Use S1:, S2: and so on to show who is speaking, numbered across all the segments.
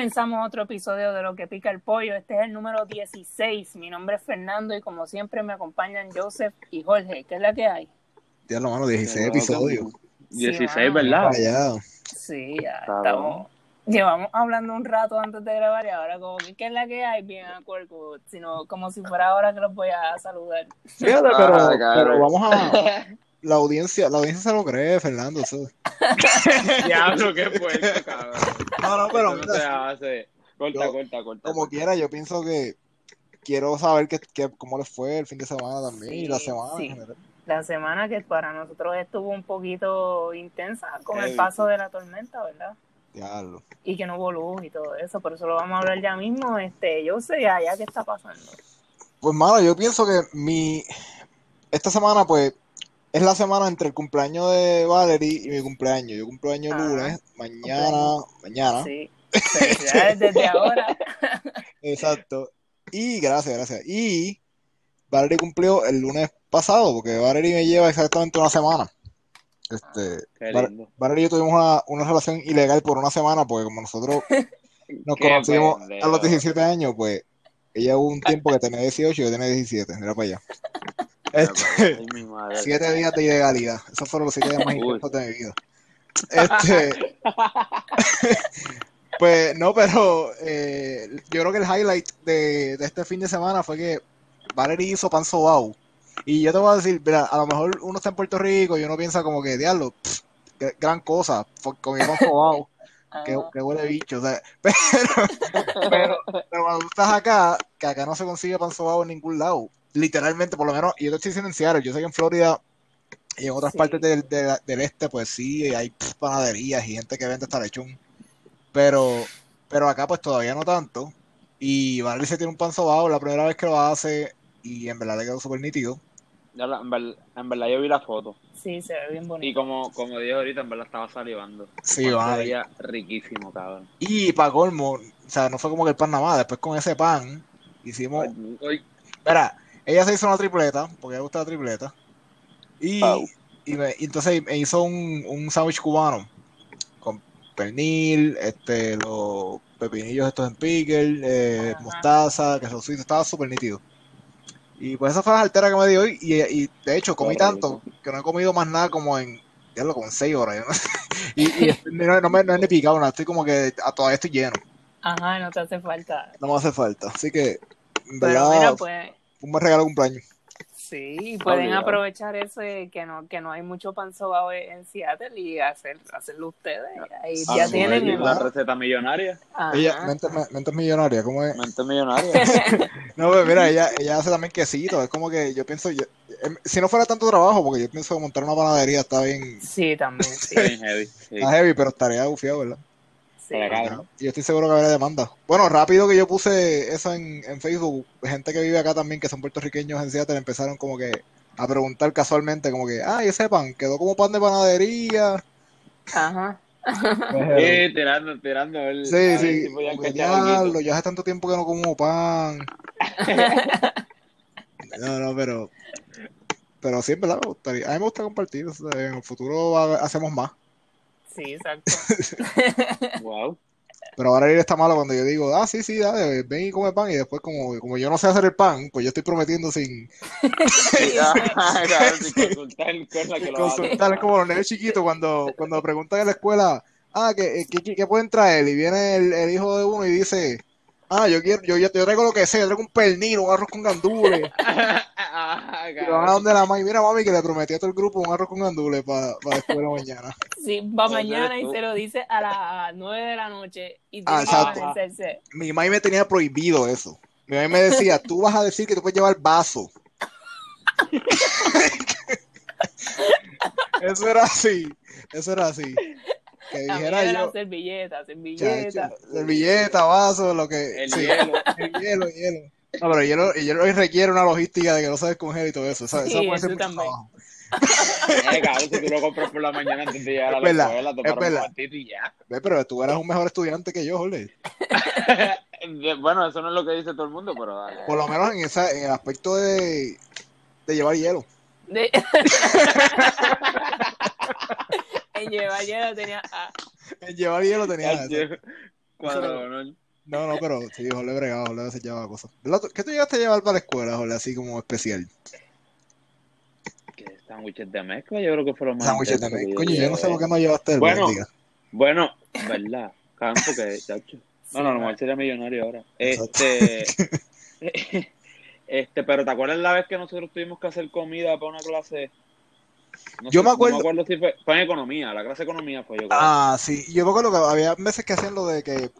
S1: Comenzamos otro episodio de Lo que pica el pollo. Este es el número 16. Mi nombre es Fernando y como siempre me acompañan Joseph y Jorge. ¿Qué es la que hay?
S2: Tía, mano, 16 episodios.
S3: 16, ¿verdad?
S1: Sí, ya estamos. Llevamos hablando un rato antes de grabar y ahora como que ¿qué es la que hay? Bien acuerdo, sino como si fuera ahora que los voy a saludar.
S2: Fíjate, pero, ah, pero vamos a la audiencia, la audiencia se lo cree, Fernando.
S3: Diablo, qué fuerte, cabrón.
S2: No, no, pero. No
S3: Corta, corta, corta.
S2: Como quiera, yo pienso que quiero saber que, que, cómo les fue el fin de semana también y la semana en general.
S1: La semana que para nosotros estuvo un poquito intensa con el paso de la tormenta, ¿verdad?
S2: Diablo.
S1: Y que no hubo luz y todo eso, por eso lo vamos a hablar ya mismo. Este, yo sé ya, ya qué está pasando.
S2: Pues, mano, yo pienso que mi. Esta semana, pues, es la semana entre el cumpleaños de Valerie y mi cumpleaños. Yo cumpleaños lunes, mañana, mañana.
S1: Sí. desde ahora.
S2: Exacto. Y gracias, gracias. Y Valerie cumplió el lunes pasado, porque Valerie me lleva exactamente una semana. Este, Valerie y yo tuvimos una, una, relación ilegal por una semana, porque como nosotros nos conocimos a los 17 años, pues ella hubo un tiempo que tenía 18 y yo tenía 17. Mira para allá. Este, siete días de ilegalidad. Esos fueron los siete días más intensos de mi vida. Este, pues no, pero eh, yo creo que el highlight de, de, este fin de semana fue que Valerie hizo pan sobao. Y yo te voy a decir, mira, a lo mejor uno está en Puerto Rico y uno piensa como que, diablo, gran cosa, con mi pan sobao. Que, que, huele bicho, o sea, pero, pero, pero, cuando estás acá, que acá no se consigue pan sobao en ningún lado, literalmente, por lo menos, y yo estoy diciendo en Seattle, yo sé que en Florida y en otras partes del, del, este, pues sí, hay panaderías y gente que vende hasta lechón. Pero, pero acá pues todavía no tanto. Y Valerie se tiene un pan sobado la primera vez que lo hace y en verdad le quedó súper nítido.
S3: En, verdad, yo vi la foto.
S1: Sí, se ve bien bonito.
S3: Y como, como dije ahorita, en verdad estaba salivando.
S2: Sí,
S3: va. riquísimo, cabrón.
S2: Y para colmo, o sea, no fue como que el pan nada más, después con ese pan hicimos... Espera, ella se hizo una tripleta, porque le gusta la tripleta. Y, y, entonces me hizo un, un sándwich cubano con pernil, este, los pepinillos estos en pickle, eh, mostaza, queso suizo, estaba súper nítido. Y pues esa fue la altera que me dio hoy. Y, y, de hecho comí tanto que no he comido más nada como en, ya lo como en 6 horas. y, y no, no, me, no he ni picado nada, estoy como que a todavía estoy lleno.
S1: Ajá, no te hace falta.
S2: No me hace falta, así que en verdad,
S1: pues,
S2: un buen regalo de cumpleaños.
S1: Sí, pueden aprovechar eso que no que no hay mucho pan sobao en Seattle y hacer, hacerlo ustedes. Ahí ah, ya tienen
S3: la receta millonaria.
S2: Ella, mente, mente, millonaria, ¿cómo es?
S3: Mente millonaria.
S2: no, pues mira, ella, ella hace también quesito. Es como que yo pienso, yo, em, si no fuera tanto trabajo, porque yo pienso que montar una panadería está bien.
S1: Sí, también. Sí.
S3: heavy.
S2: Está heavy, pero estaría bufiado, ¿verdad? Y yo estoy seguro que habrá demanda. Bueno, rápido que yo puse eso en, en, Facebook, gente que vive acá también, que son puertorriqueños en Seattle, empezaron como que a preguntar casualmente, como que, ah, ese pan quedó como pan de panadería.
S1: Ajá.
S3: sí, tirando, tirando. El,
S2: sí, sí. Si ya, ya hace tanto tiempo que no como pan. no, no, pero. Pero sí, me gustaría. A mí me gusta compartir. en el futuro hacemos más.
S1: Sí, exacto.
S3: wow.
S2: Pero ahora ir está malo cuando yo digo, ah, sí, sí, dale, ven y come pan. Y después, como, como yo no sé hacer el pan, pues yo estoy prometiendo sin. consultar, como los niños chiquitos cuando, cuando preguntan en la escuela, ah, ¿qué, qué, qué pueden traer? Y viene el, el hijo de uno y dice, Ah, yo quiero, yo, yo, traigo lo que sea, yo traigo un pernil, un arroz con gandules. y van a donde la mami, mira mami que le prometí a todo el grupo un arroz con gandules para pa después de la mañana.
S1: Sí, va mañana y se lo dice a las nueve de la noche y tiene ah, que
S2: Mi mami me tenía prohibido eso. Mi mami me decía, tú vas a decir que tú puedes llevar vaso. eso era así, eso era así
S1: que dijera yo. Servilleta, servilleta.
S2: servilleta, vaso, lo que.
S3: El hielo.
S2: El hielo, hielo. No, pero el hielo, el hielo requiere una logística de que no sabes congelar y todo eso. Eso,
S1: sí,
S2: eso puede ser
S1: mucho
S2: trabajo.
S3: eh, cabrón, si tú lo compras por la mañana antes de llegar a la escuela, tomar un ratito y ya.
S2: Ve, pero tú eras un mejor estudiante que yo, Jorge.
S3: bueno, eso no es lo que dice todo el mundo, pero dale.
S2: Por lo menos en, esa, en el aspecto de, de llevar hielo.
S1: De... En llevar hielo tenía A.
S2: En llevar hielo tenía A. No, no, pero sí, Jorge bregado, Jorge a veces llevaba cosas. ¿Qué tú llegaste a llevar para la escuela, Jorge, así como especial?
S3: ¿Qué sándwiches de mezcla? Yo creo que fueron más.
S2: Sándwiches de mezcla. Coño, yo no sé por qué no llevaste el
S3: Bueno, bueno, verdad. Canto que, chacho. No, no, no, sería millonario ahora. Este. este, pero ¿te acuerdas la vez que nosotros tuvimos que hacer comida para una clase?
S2: Yo me acuerdo.
S3: No me acuerdo si fue, fue en economía, la clase de economía fue yo. Creo.
S2: Ah, sí. Yo me acuerdo que había veces que hacían lo de que,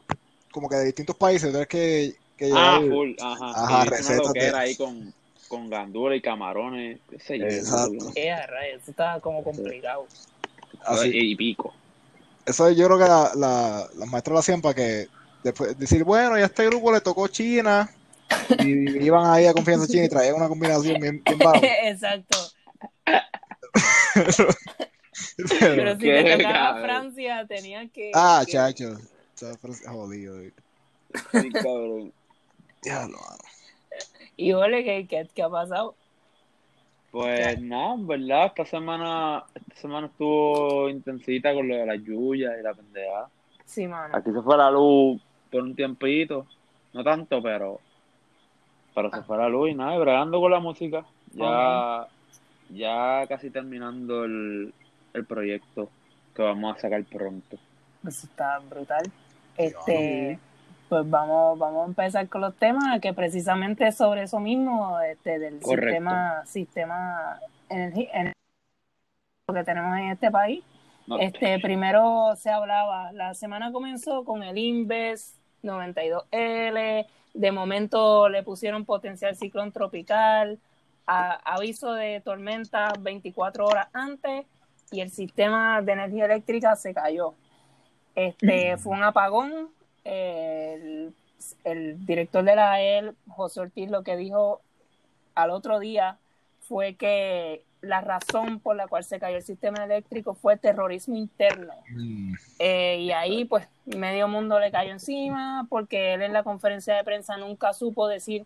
S2: como que de distintos países, tienes que, que
S3: Ah, full, ajá. Ajá, recetas. que era ahí con, con gandula y camarones, qué sé yo.
S1: Exacto. Eso estaba como complicado.
S2: Así.
S3: Y, pico.
S2: Eso yo creo que la, la, las maestras lo hacían para que después decir, bueno, ya este grupo le tocó China y iban ahí a confianza China y traían una combinación bien, bien
S1: Exacto. Pero, si te tocaba Francia, tenía que.
S2: Ah, chacho. Jodido. Sí, cabrón. Ya lo
S1: Y ole, ¿qué, qué, qué ha pasado?
S3: Pues nada, en verdad, esta semana, esta semana estuvo intensita con lo de la lluvia y la pendeja.
S1: Sí, mano.
S3: Aquí se fue la luz por un tiempito, no tanto, pero pero se fue la luz y nada, bregando con la música. Ya, ya casi terminando el, el proyecto que vamos a sacar pronto.
S1: Eso está brutal. Este, pues vamos, vamos a empezar con los temas, que precisamente sobre eso mismo, este, del sistema, sistema energético que tenemos en este país. Este, primero se hablaba, la semana comenzó con el Inves 92L, de momento le pusieron potencial ciclón tropical, aviso de tormenta 24 horas antes y el sistema de energía eléctrica se cayó. Este, fue un apagón. El, el director de la AEL, José Ortiz, lo que dijo al otro día fue que la razón por la cual se cayó el sistema eléctrico fue terrorismo interno. Mm. Eh, y ahí, pues, medio mundo le cayó encima, porque él en la conferencia de prensa nunca supo decir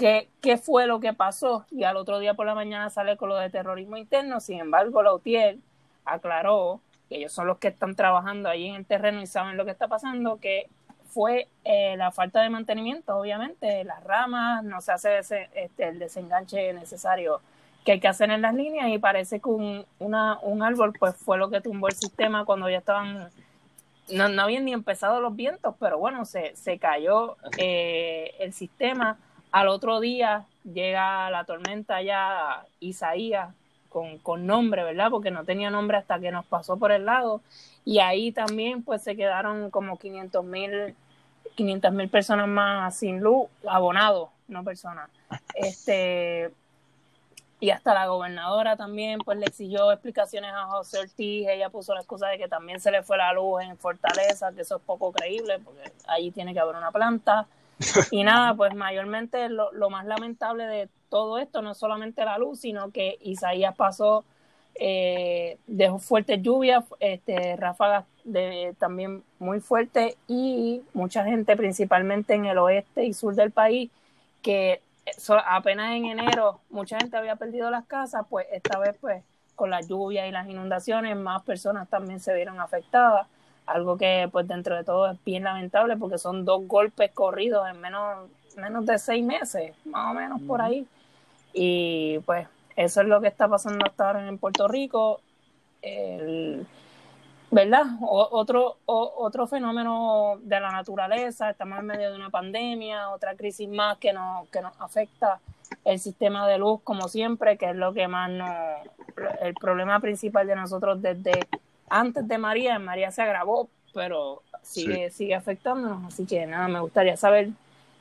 S1: qué, qué fue lo que pasó. Y al otro día por la mañana sale con lo de terrorismo interno. Sin embargo, Lautier aclaró que ellos son los que están trabajando ahí en el terreno y saben lo que está pasando, que fue eh, la falta de mantenimiento, obviamente, las ramas, no se hace ese, este, el desenganche necesario que hay que hacer en las líneas y parece que un, un árbol pues fue lo que tumbó el sistema cuando ya estaban, no, no habían ni empezado los vientos, pero bueno, se, se cayó eh, el sistema. Al otro día llega la tormenta ya Isaías con, con nombre, ¿verdad? Porque no tenía nombre hasta que nos pasó por el lado. Y ahí también pues se quedaron como 500 mil 500 mil personas más sin luz, abonados, no personas. Este, y hasta la gobernadora también pues le exigió explicaciones a José Ortiz, ella puso la excusa de que también se le fue la luz en Fortaleza, que eso es poco creíble porque allí tiene que haber una planta. Y nada, pues mayormente lo, lo más lamentable de todo esto no solamente la luz, sino que Isaías pasó, eh, dejó fuertes lluvias, este, ráfagas de, también muy fuertes y mucha gente, principalmente en el oeste y sur del país, que apenas en enero mucha gente había perdido las casas, pues esta vez pues con la lluvia y las inundaciones más personas también se vieron afectadas, algo que pues dentro de todo es bien lamentable porque son dos golpes corridos en menos, menos de seis meses, más o menos por ahí. Y pues eso es lo que está pasando hasta ahora en Puerto Rico. El, ¿verdad? otro, otro fenómeno de la naturaleza, estamos en medio de una pandemia, otra crisis más que nos, que nos afecta el sistema de luz, como siempre, que es lo que más nos, el problema principal de nosotros desde antes de María, en María se agravó, pero sigue, sigue afectándonos, así que nada, me gustaría saber,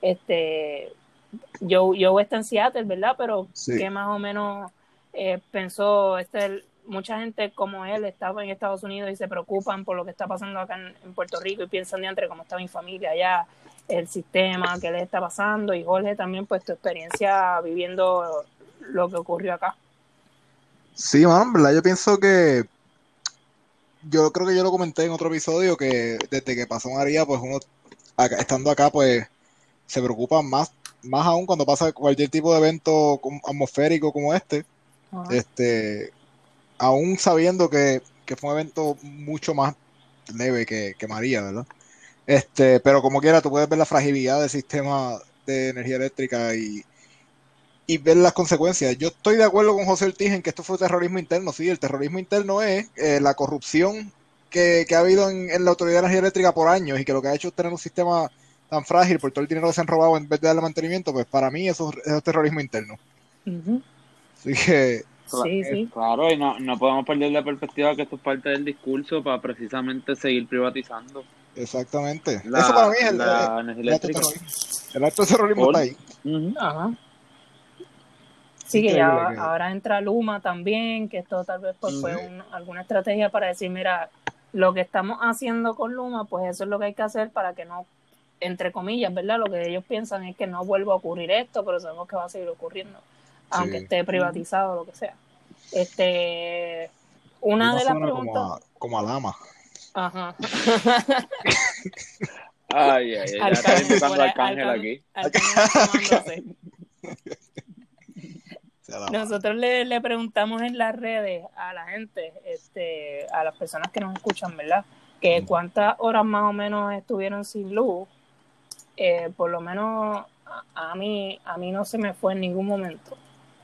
S1: este, yo, yo está en Seattle, ¿verdad? Pero qué más o menos eh, pensó este mucha gente como él estaba en Estados Unidos y se preocupan por lo que está pasando acá en, Puerto Rico y piensan de entre cómo está mi familia allá, el sistema, qué le está pasando. Y Jorge, también, pues tu experiencia viviendo lo que ocurrió acá.
S2: Sí, man, ¿verdad? Yo pienso que. Yo creo que yo lo comenté en otro episodio que desde que pasó María, pues uno, estando acá, pues se preocupa más, más aún cuando pasa cualquier tipo de evento atmosférico como este. Este, aún sabiendo que, fue un evento mucho más leve que, María, ¿verdad? Este, pero como quiera, tú puedes ver la fragilidad del sistema de energía eléctrica y, y ver las consecuencias. Yo estoy de acuerdo con José Ortiz en que esto fue terrorismo interno. Sí, el terrorismo interno es eh, la corrupción que, ha habido en, la Autoridad de Energía Eléctrica por años y que lo que ha hecho es tener un sistema tan frágil por todo el dinero que se han robado en vez de darle mantenimiento, pues para mí eso es terrorismo interno. Así que...
S3: Sí, sí. Claro, y no, no podemos perder la perspectiva que esto es parte del discurso para precisamente seguir privatizando.
S2: Exactamente. Eso para mí es el, el, acto de terrorismo. está ahí. Ajá.
S1: Sí, que ya ahora entra Luma también, que esto tal vez pues, fue alguna estrategia para decir, mira, lo que estamos haciendo con Luma, pues eso es lo que hay que hacer para que no, entre comillas, ¿verdad? Lo que ellos piensan es que no vuelva a ocurrir esto, pero sabemos que va a seguir ocurriendo, aunque esté privatizado o lo que sea. Este, una de las preguntas...
S2: Como como a Lama.
S1: Ajá.
S3: ay, ay, ay, ya está invitando Arcángel aquí.
S1: Nosotros le, le, preguntamos en las redes a la gente, este, a las personas que nos escuchan, ¿verdad? Que cuántas horas más o menos estuvieron sin luz. Eh, por lo menos a, mí, a mí no se me fue en ningún momento.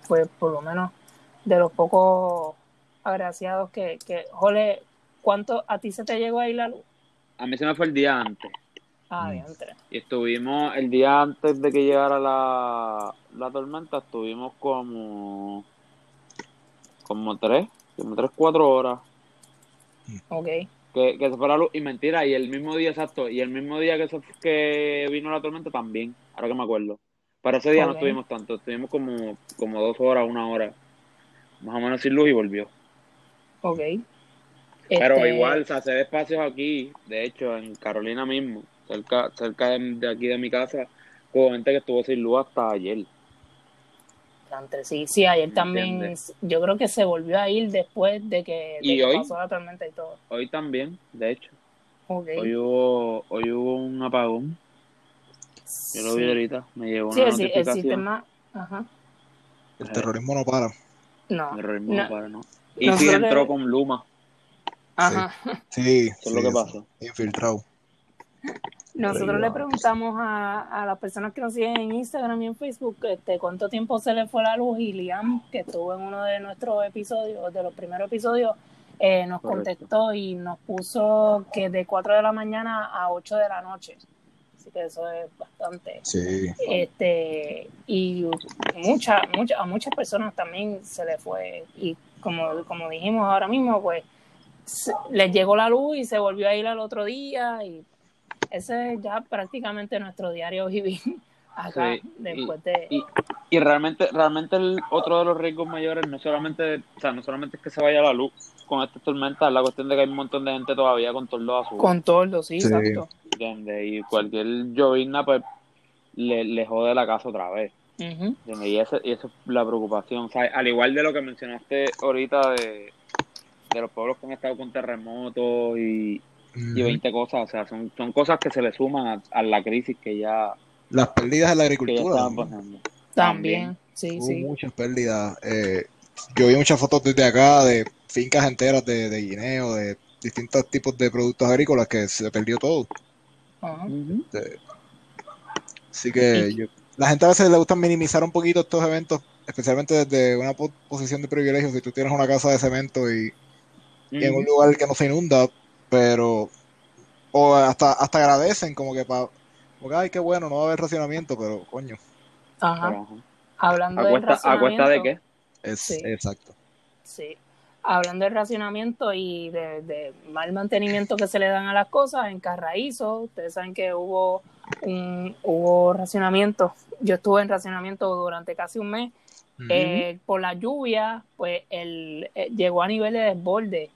S1: Fue por lo menos de los pocos agraciados que, que jole, ¿cuánto a ti se te llegó ahí la luz?
S3: A mí se me fue el día antes.
S1: Ah,
S3: y estuvimos el día antes de que llegara la, la tormenta, estuvimos como como tres, como tres, cuatro horas.
S1: Ok.
S3: Que, que se fue la luz, y mentira, y el mismo día, exacto, y el mismo día que, que vino la tormenta también, ahora que me acuerdo. Para ese día no estuvimos tanto, estuvimos como, como dos horas, una hora, más o menos sin luz y volvió.
S1: Ok.
S3: Pero este igual, o sea, se ve espacios aquí, de hecho, en Carolina mismo, cerca, cerca de, aquí de mi casa, hubo gente que estuvo sin luz hasta ayer.
S1: Sí, sí, ayer también, yo creo que se volvió a ir después de que, pasó la tormenta y todo.
S3: Hoy también, de hecho. Hoy, hubo, hoy hubo un apagón. Yo lo vi ahorita, me llegó una sí, el,
S1: sistema, ajá.
S2: El terrorismo no para.
S1: No.
S3: El terrorismo no, para, ¿no? Y sí entró con Luma.
S1: Ajá.
S2: Sí,
S3: eso es lo que pasó.
S2: Infiltrado.
S1: Nosotros le preguntamos a, a, las personas que nos siguen en Instagram y en Facebook este, cuánto tiempo se le fue la luz y Liam, que estuvo en uno de nuestros episodios, de los primeros episodios, eh, nos contestó y nos puso que de 4 de la mañana a 8 de la noche. Así que eso es bastante.
S2: Sí.
S1: Este, y mucha, mucha, a muchas personas también se le fue. Y como, como dijimos ahora mismo, pues les llegó la luz y se volvió a ir al otro día y ese es ya prácticamente nuestro diario vivir acá después de
S3: y, realmente realmente el otro de los riesgos mayores no solamente o sea no solamente es que se vaya la luz con esta tormenta es la cuestión de que hay un montón de gente todavía con tordos azules.
S1: Con tordos sí, exacto.
S3: Y cualquier llovizna pues le, le jode la casa otra vez. Y, esa, y esa es la preocupación. Al igual de lo que mencionaste ahorita de, de los pueblos que han estado con terremotos y y 20 cosas, o sea, son, son cosas que se le suman a, la crisis que ya...
S2: Las pérdidas en la agricultura.
S1: También, sí,
S2: Hubo
S1: sí.
S2: muchas pérdidas. Eh, yo vi muchas fotos desde acá de fincas enteras de, de guineo, de distintos tipos de productos agrícolas que se perdió todo. así que la gente a veces le gusta minimizar un poquito estos eventos, especialmente desde una posición de privilegio. Si tú tienes una casa de cemento y, y en un lugar que no se inunda, pero o hasta hasta agradecen como que para porque ay qué bueno no va a haber racionamiento pero coño.
S1: Ajá. Hablando de racionamiento
S3: ¿a de qué?
S2: es exacto.
S1: Sí. Hablando de racionamiento y de, mal mantenimiento que se le dan a las cosas en Carraízo ustedes saben que hubo un, hubo racionamiento. Yo estuve en racionamiento durante casi un mes. Eh, por la lluvia pues el, eh, llegó a nivel de desborde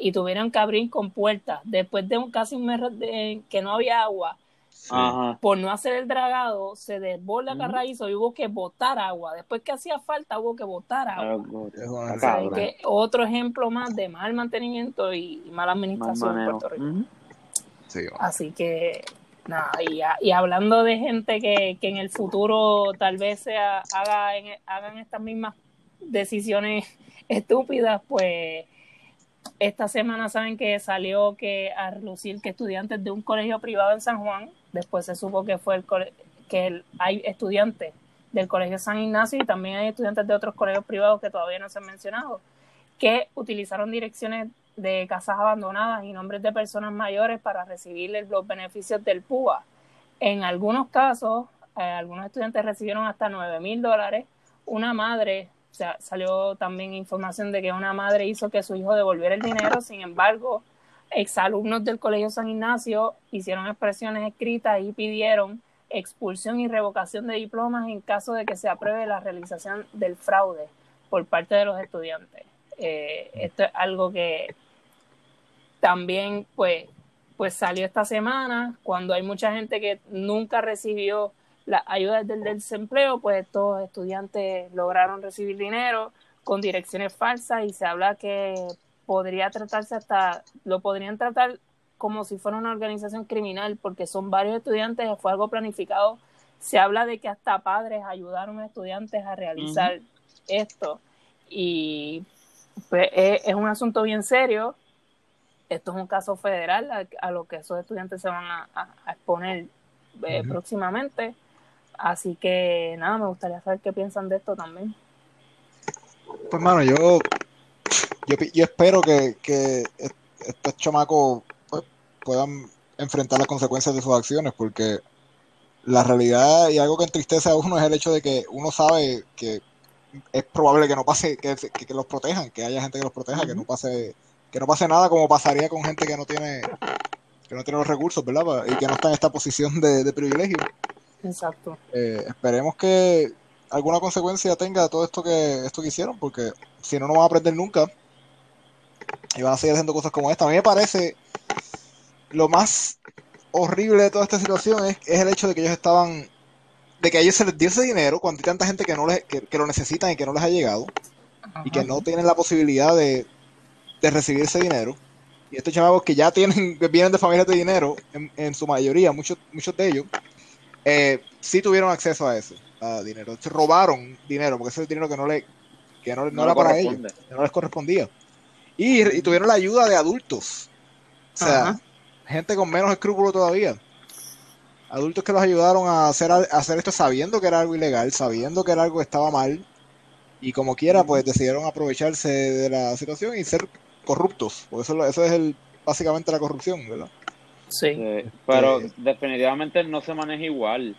S1: y tuvieron que abrir con puertas. Después de un, casi un mes de, que no había agua, por no hacer el dragado, se desborda Carraízo y hubo que botar agua. Después que hacía falta, hubo que botar agua. otro ejemplo más de mal mantenimiento y mala administración en Puerto Rico. Así que, nada, y, hablando de gente que, que, en el futuro tal vez sea, haga, hagan estas mismas decisiones estúpidas, pues esta semana saben que salió que a relucir que estudiantes de un colegio privado en San Juan, después se supo que fue el que hay estudiantes del Colegio San Ignacio y también hay estudiantes de otros colegios privados que todavía no se han mencionado, que utilizaron direcciones de casas abandonadas y nombres de personas mayores para recibir los beneficios del PUA. En algunos casos, eh, algunos estudiantes recibieron hasta 9 mil dólares. Una madre, o sea, salió también información de que una madre hizo que su hijo devolviera el dinero, sin embargo, exalumnos del Colegio San Ignacio hicieron expresiones escritas y pidieron expulsión y revocación de diplomas en caso de que se apruebe la realización del fraude por parte de los estudiantes. Eh, esto es algo que también pues, pues salió esta semana, cuando hay mucha gente que nunca recibió las ayudas del desempleo, pues estos estudiantes lograron recibir dinero con direcciones falsas y se habla que podría tratarse hasta, lo podrían tratar como si fuera una organización criminal, porque son varios estudiantes, fue algo planificado. Se habla de que hasta padres ayudaron a estudiantes a realizar esto. Y pues, es, un asunto bien serio. Esto es un caso federal a, lo que esos estudiantes se van a, exponer eh, próximamente. Así que nada, me gustaría saber qué piensan de esto también.
S2: Pues, mano, yo, yo, espero que, que estos chamacos puedan enfrentar las consecuencias de sus acciones, porque la realidad y algo que entristece a uno es el hecho de que uno sabe que es probable que no pase, que, los protejan, que haya gente que los proteja, que no pase, que no pase nada como pasaría con gente que no tiene, que no tiene los recursos, ¿verdad? Y que no está en esta posición de, privilegio.
S1: Exacto.
S2: Eh, esperemos que alguna consecuencia tenga todo esto que esto que hicieron, porque si no, no van a aprender nunca y van a seguir haciendo cosas como esta. A mí me parece lo más horrible de toda esta situación es, el hecho de que ellos estaban, de que a ellos se les dio ese dinero cuando hay tanta gente que no les, que, lo necesitan y que no les ha llegado y que no tienen la posibilidad de, recibir ese dinero. Y estos chavos que ya tienen, que vienen de familias de dinero, en, su mayoría, muchos, muchos de ellos, eh, sí tuvieron acceso a eso, a dinero. Se robaron dinero, porque ese es el dinero que no, le, que no, era para ellos, que no les correspondía. Y, tuvieron la ayuda de adultos. O sea, gente con menos escrúpulos todavía. Adultos que los ayudaron a hacer, a hacer esto sabiendo que era algo ilegal, sabiendo que era algo que estaba mal. Y como quiera, pues decidieron aprovecharse de la situación y ser corruptos. Porque eso, eso es el, básicamente la corrupción, ¿verdad?
S3: Sí. pero definitivamente no se maneja igual.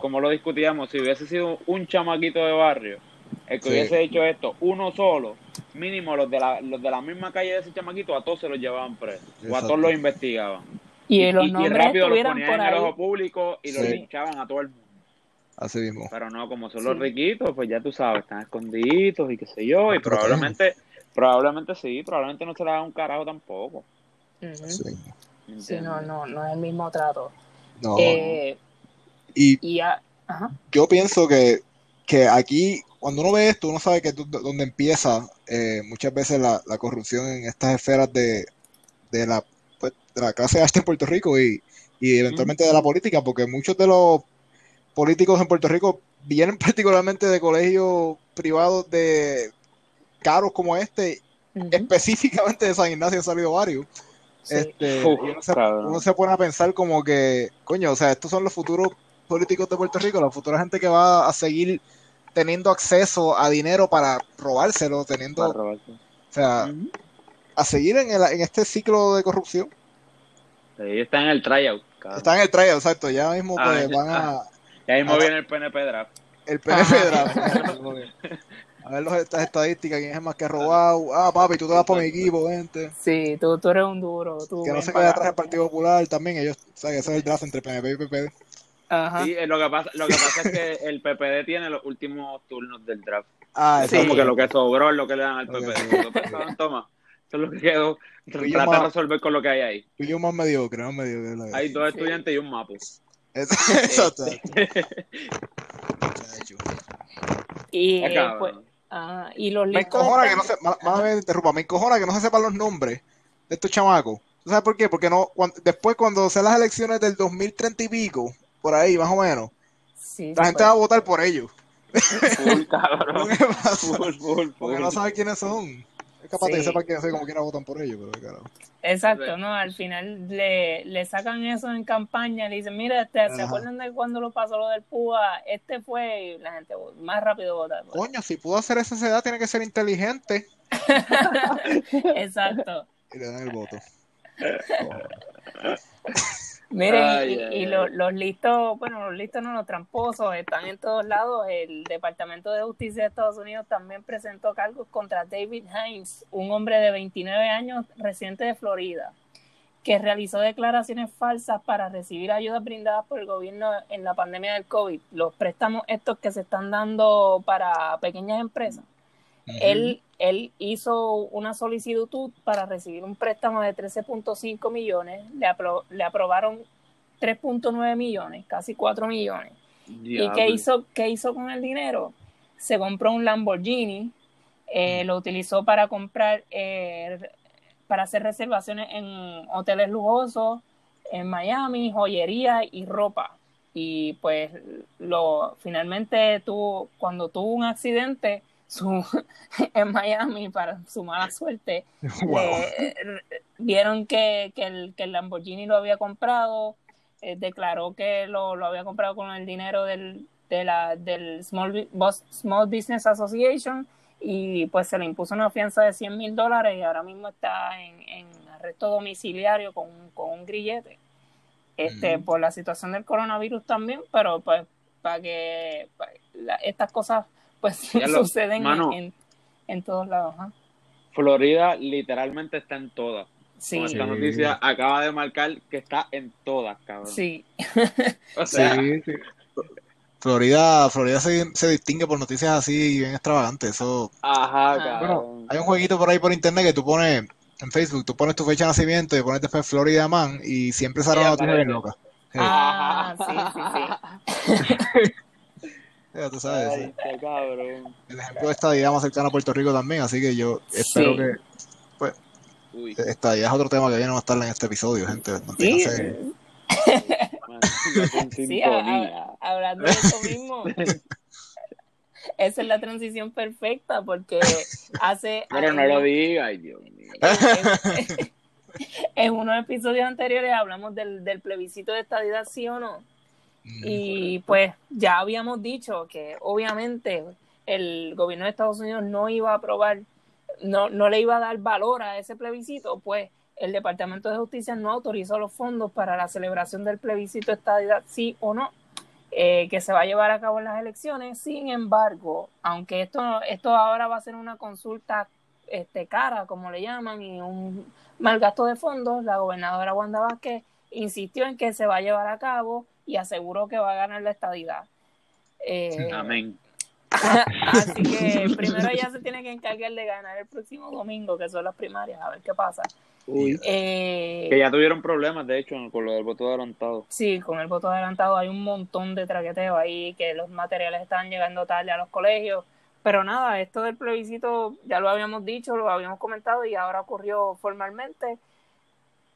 S3: como lo discutíamos, si hubiese sido un chamaquito de barrio el que hubiese hecho esto, uno solo, mínimo los de, la, los de la misma calle de ese chamaquito, a todos se los llevaban presos. O a todos los investigaban.
S1: Y, los y, rápido los
S3: ponían en el ojo público y los linchaban a todo el mundo.
S2: Así mismo.
S3: Pero no, como son los riquitos, pues ya tú sabes, están escondiditos y qué sé yo, y probablemente, probablemente sí, probablemente no se le da un carajo tampoco.
S1: Sí. no, no, no es el mismo trato.
S2: No. Eh, y, yo pienso que, que aquí cuando uno ve esto, uno sabe que es donde empieza eh, muchas veces la, corrupción en estas esferas de, de, la, pues, de la clase alta en Puerto Rico y, eventualmente de la política, porque muchos de los políticos en Puerto Rico vienen particularmente de colegios privados de caros como este, específicamente de San Ignacio han salido varios. Este, uno, se, uno, se, pone a pensar como que, coño, o sea, estos son los futuros políticos de Puerto Rico, la futura gente que va a seguir teniendo acceso a dinero para robárselo, teniendo, o sea, a seguir en, el, en este ciclo de corrupción.
S3: Sí, está en el tryout.
S2: Está en el tryout, exacto. Ya mismo ah, pues, van a.
S3: Ya mismo viene el PNP draft.
S2: El PNP draft. a ver los, estas estadísticas, quién es más que ha robado. Ah, papi, tú te vas por mi equipo, vente.
S1: Sí, tú, tú eres un duro. Tú
S2: que no se quede atrás del Partido Popular también. Ellos, ¿sabes? Ese es el draft entre PNP y PPD.
S3: Sí, eh, lo que, pasa, lo que pasa es que el PPD tiene los últimos turnos del draft. Ah, es como que lo que sobró es lo que le dan al PPD. Toma, eso es lo que quedó. Trata de resolver con lo que hay ahí.
S2: Y yo más mediocre, más mediocre.
S3: Hay dos estudiantes y un mapo.
S2: Exacto.
S1: y, eh, pues, ah, y los
S2: me encojona que no se, más, me interrumpa, me encojona que no se sepan los nombres de estos chamacos. ¿Sabes por qué? Porque no, después cuando se las elecciones del 2030 y pico, por ahí, más o menos. la gente va a votar por ellos.
S3: Full, cabrón.
S2: Porque no sabe quiénes son. Es capaz de que sepa quién soy como quiera votan por ellos, pero claro.
S1: Exacto, ¿no? Al final le, le sacan eso en campaña, le dicen, mira, este, ¿se acuerdan de cuando lo pasó lo del PUA? Este fue y la gente más rápido vota.
S2: Coño, si pudo hacer esa edad tiene que ser inteligente.
S1: Exacto.
S2: Y le dan el voto.
S1: Miren, y, los, los, listos, bueno, los listos no, los tramposos están en todos lados. El Departamento de Justicia de Estados Unidos también presentó cargos contra David Hines, un hombre de 29 años residente de Florida, que realizó declaraciones falsas para recibir ayudas brindadas por el gobierno en la pandemia del COVID. Los préstamos estos que se están dando para pequeñas empresas. Él él hizo una solicitud para recibir un préstamo de 13.5 millones, le, le aprobaron 3.9 millones, casi 4 millones. ¿Y qué hizo, qué hizo con el dinero? Se compró un Lamborghini, eh, lo utilizó para comprar, eh, para hacer reservaciones en hoteles lujosos, en Miami, joyería y ropa. Y pues lo finalmente tuvo, cuando tuvo un accidente, su, en Miami para su mala suerte. vieron que, que, el, que el Lamborghini lo había comprado, eh, declaró que lo, lo, había comprado con el dinero del, de la, del Small, Small Business Association y pues se le impuso una fianza de 100 mil dólares y ahora mismo está en, en arresto domiciliario con, con un grillete. Este, por la situación del coronavirus también, pero pues para que estas cosas pues suceden en, en, todos lados.
S3: Florida literalmente está en todas.
S1: Sí.
S3: esta noticia acaba de marcar que está en todas, cabrón.
S1: Sí.
S3: o sea,
S2: Florida, Florida se, se, distingue por noticias así bien extravagantes. Eso.
S3: Ajá, cabrón.
S2: hay un jueguito por ahí por internet que tú pones en Facebook, tú pones tu fecha de nacimiento y pones después Florida Man y siempre sale una noticia bien loca.
S1: Ah, sí, sí, sí.
S2: Ya tú sabes. Ay, El ejemplo de estadía más cercano a Puerto Rico también, así que yo espero que. Pues, estadía es otro tema que viene a estar en este episodio, gente.
S1: Sí. sí, hablando de eso mismo. Esa es la transición perfecta porque hace.
S3: Pero no lo diga, ay Dios mío.
S1: En, unos episodios anteriores hablamos del, del plebiscito de estadidad, sí o no y pues ya habíamos dicho que obviamente el gobierno de Estados Unidos no iba a aprobar, no, no le iba a dar valor a ese plebiscito, pues el Departamento de Justicia no autorizó los fondos para la celebración del plebiscito estadidad, sí o no, eh, que se va a llevar a cabo en las elecciones. Sin embargo, aunque esto, esto ahora va a ser una consulta este, cara, como le llaman, y un mal gasto de fondos, la gobernadora Wanda Vázquez insistió en que se va a llevar a cabo y aseguró que va a ganar la estadidad.
S3: Eh, Amén.
S1: así que primero ella se tiene que encargar de ganar el próximo domingo, que son las primarias, a ver qué pasa.
S3: Eh, que ya tuvieron problemas, de hecho, con lo del voto adelantado.
S1: Sí, con el voto adelantado hay un montón de traqueteo ahí, que los materiales están llegando tarde a los colegios. Pero nada, esto del plebiscito ya lo habíamos dicho, lo habíamos comentado y ahora ocurrió formalmente.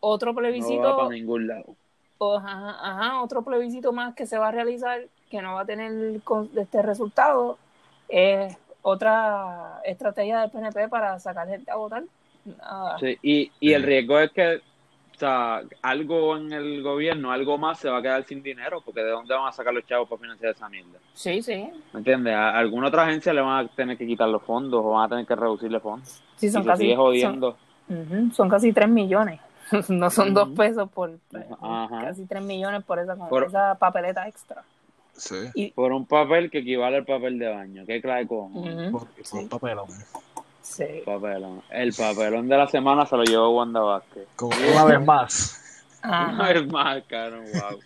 S1: Otro plebiscito.
S3: No va para ningún lado
S1: ajá, otro plebiscito más que se va a realizar que no va a tener este resultado es otra estrategia del PNP para sacar gente a votar.
S3: Sí, y, y el riesgo es que o sea, algo en el gobierno, algo más se va a quedar sin dinero, porque ¿de dónde van a sacar los chavos para financiar esa mierda?
S1: Sí, sí.
S3: ¿Me entiendes? A alguna otra agencia le van a tener que quitar los fondos o van a tener que reducirle fondos.
S1: Sí, son casi. Sigue
S3: jodiendo.
S1: Son, son casi 3 millones. no son dos pesos por casi tres millones por esa, esa papeleta extra.
S2: Sí.
S3: por un papel que equivale al papel de baño. ¿Qué clave con?
S2: Por, un papelón.
S1: Sí.
S3: Papelón. El papelón de la semana se lo llevó Wanda Vázquez.
S2: Como una vez más.
S3: Una vez más, caro, wow.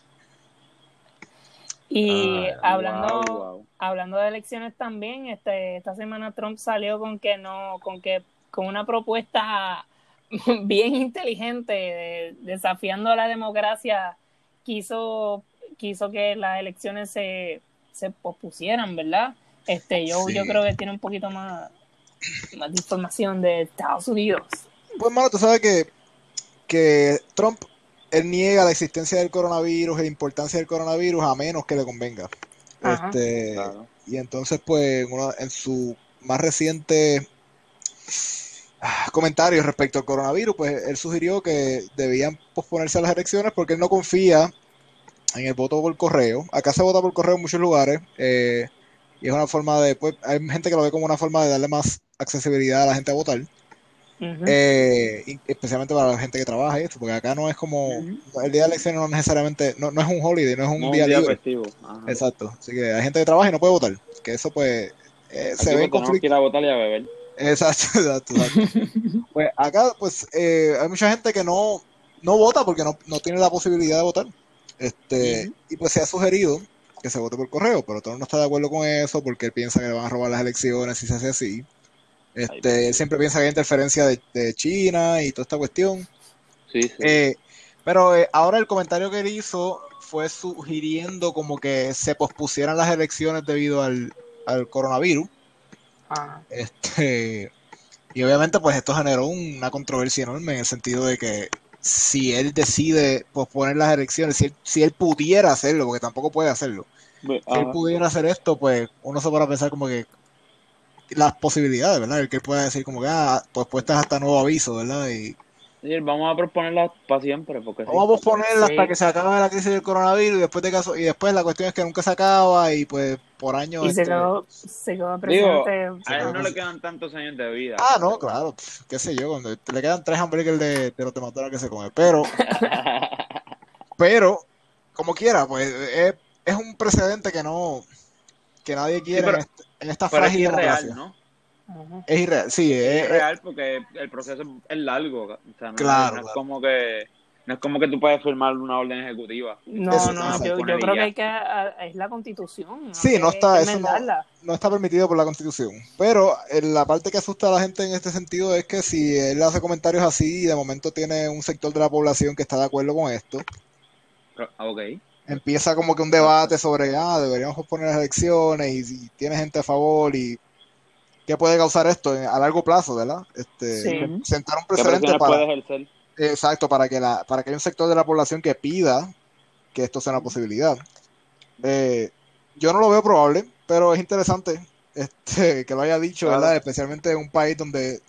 S1: Y hablando, hablando de elecciones también, este, esta semana Trump salió con que no, con que con una propuesta bien inteligente, desafiando a la democracia, quiso, quiso que las elecciones se, se pospusieran, ¿verdad? Este, yo, yo creo que tiene un poquito más, más de información de Estados Unidos.
S2: Pues, mano, tú sabes que, que Trump, él niega la existencia del coronavirus y la importancia del coronavirus a menos que le convenga. este, Y entonces, pues, en su más reciente comentarios respecto al coronavirus, pues él sugirió que debían posponerse las elecciones porque él no confía en el voto por correo. Acá se vota por correo en muchos lugares eh, y es una forma de, pues, hay gente que lo ve como una forma de darle más accesibilidad a la gente a votar. Eh, especialmente para la gente que trabaja y esto, porque acá no es como el día de elecciones no necesariamente, no, es un holiday, no es un día, festivo. Exacto, así que hay gente que trabaja y no puede votar, que eso pues
S3: eh, se ve no quiere votar y a beber.
S2: Exacto, exacto, pues acá pues eh, hay mucha gente que no, no vota porque no, no tiene la posibilidad de votar. Este, y pues se ha sugerido que se vote por correo, pero todo no está de acuerdo con eso porque él piensa que le van a robar las elecciones si se hace así. Este, él siempre piensa que hay interferencia de, China y toda esta cuestión.
S3: Sí, sí.
S2: Eh, pero eh, ahora el comentario que él hizo fue sugiriendo como que se pospusieran las elecciones debido al, coronavirus. Este, y obviamente pues esto generó una controversia enorme en el sentido de que si él decide posponer las elecciones, si él, si él pudiera hacerlo, porque tampoco puede hacerlo, si él pudiera hacer esto, pues uno se a pensar como que las posibilidades, ¿verdad? El que pueda decir como que, ah, pues puestas hasta nuevo aviso, ¿verdad? Y,
S3: vamos a proponerlas para siempre. Porque
S2: vamos a posponerlas hasta que se acabe la crisis del coronavirus y después de caso, y después la cuestión es que nunca se acaba y pues por años...
S1: Y se, este, quedó, se quedó presente.
S3: a él no le quedan tantos años de vida.
S2: Ah, no, claro, qué sé yo, cuando le quedan tres hamburguesas de, de los tematoras que se come, pero... pero, como quiera, pues es, es un precedente que no que nadie quiere en, esta frágil
S3: es irreal, ¿no?
S2: Es irreal, sí.
S3: Es, irreal porque el proceso es largo. O sea, no, claro, es como que no es como que tú puedes firmar una orden ejecutiva.
S1: No, no, yo, creo que, hay que es la constitución.
S2: Sí, no está, eso no, está permitido por la constitución. Pero la parte que asusta a la gente en este sentido es que si él hace comentarios así y de momento tiene un sector de la población que está de acuerdo con esto,
S3: ah, ok
S2: empieza como que un debate sobre, ah, deberíamos poner las elecciones y tiene gente a favor y qué puede causar esto a largo plazo, ¿verdad? Este, sentar un precedente para... Exacto, para que, la, para que haya un sector de la población que pida que esto sea una posibilidad. Eh, yo no lo veo probable, pero es interesante este, que lo haya dicho, ¿verdad? Especialmente en un país donde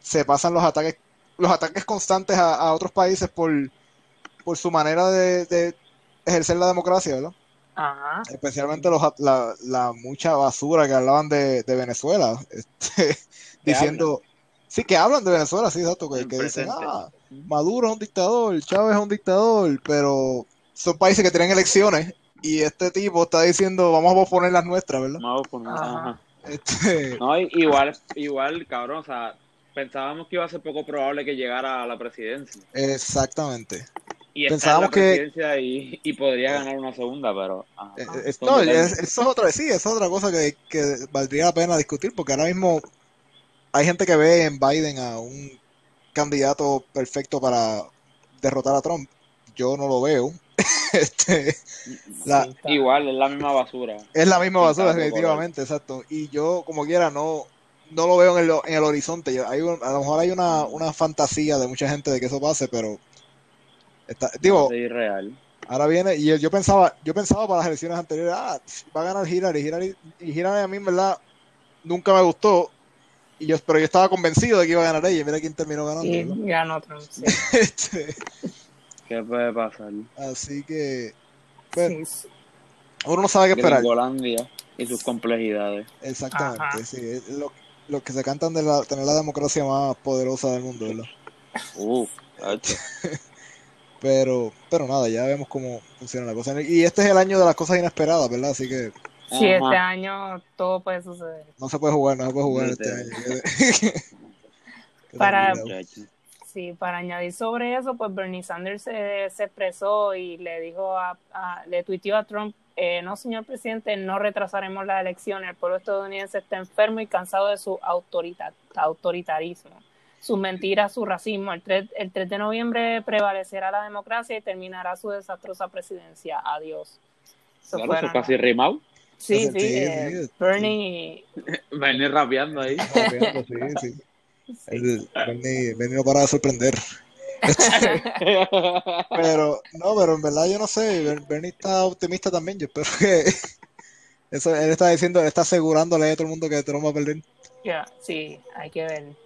S2: se pasan los ataques, los ataques constantes a, otros países por, por su manera de, ejercer la democracia, ¿verdad? Ajá. Especialmente los, la, la, mucha basura que hablaban de, de Venezuela, este, diciendo, sí, que hablan de Venezuela, sí, exacto, que, que dicen, ah, Maduro es un dictador, Chávez es un dictador, pero son países que tienen elecciones y este tipo está diciendo, vamos a poner las nuestras, ¿verdad?
S3: Vamos a poner, ajá. Este... No, igual, igual, cabrón, o sea, pensábamos que iba a ser poco probable que llegara a la presidencia.
S2: Exactamente
S3: y pensábamos que y, podría ganar una segunda, pero
S2: eh, eh, eso es otra sí, es otra cosa que, valdría la pena discutir porque ahora mismo hay gente que ve en Biden a un candidato perfecto para derrotar a Trump. Yo no lo veo. este,
S3: Igual, es la misma basura.
S2: Es la misma basura, definitivamente, exacto. Y yo, como quiera, no, no lo veo en el, en el horizonte. Hay, a lo mejor hay una, una fantasía de mucha gente de que eso pase, pero digo, Ahora viene, y yo pensaba, yo pensaba para las elecciones anteriores, ah, va a ganar Hillary, Hillary, y Hillary a mí en verdad nunca me gustó, y yo, pero yo estaba convencido de que iba a ganar ella, mira quién terminó ganando.
S1: Y ganó Trump.
S3: este, ¿Qué puede pasar?
S2: Así que, bueno, uno no sabe qué esperar.
S3: Holandia y sus complejidades.
S2: Exactamente, sí, lo, los que se cantan de la, tener la democracia más poderosa del mundo, ¿verdad?
S3: Uh,
S2: Pero, pero nada, ya vemos cómo funciona la cosa. Y este es el año de las cosas inesperadas, ¿verdad? Así que.
S1: Sí, este año todo puede suceder.
S2: No se puede jugar, no se puede jugar este año.
S1: para, sí, para añadir sobre eso, pues Bernie Sanders se, se expresó y le dijo a, le tuiteó a Trump, eh, no señor presidente, no retrasaremos las elecciones, el pueblo estadounidense está enfermo y cansado de su autoritarismo sus mentiras, su racismo. El 3, el 3 de noviembre prevalecerá la democracia y terminará su desastrosa presidencia. Adiós.
S3: Eso claro, casi rimado.
S1: Sí, sí, eh, Bernie.
S3: Bernie rapeando ahí. Rapeando, sí,
S2: sí. Bernie, Bernie no para de sorprender. pero, no, pero en verdad yo no sé. Bernie está optimista también. Yo espero que. Eso, él está diciendo, está asegurándole a todo el mundo que Trump va a perder.
S1: Ya, sí, hay que ver.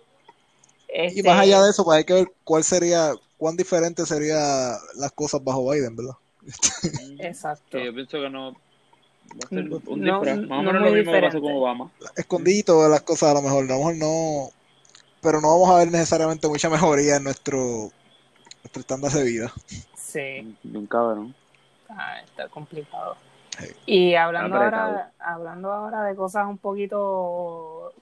S2: Y más allá de eso, pues hay que ver cuál sería, cuán diferente serían las cosas bajo Biden, ¿verdad?
S1: Exacto.
S3: yo pienso que no, un no, más o menos lo mismo que pasa con Obama.
S2: Escondido las cosas a lo mejor, a lo mejor no, pero no vamos a ver necesariamente mucha mejoría en nuestro, nuestro estándar de vida.
S1: Sí.
S3: Un cabrón.
S1: Ah, está complicado. Y hablando ahora, hablando ahora de cosas un poquito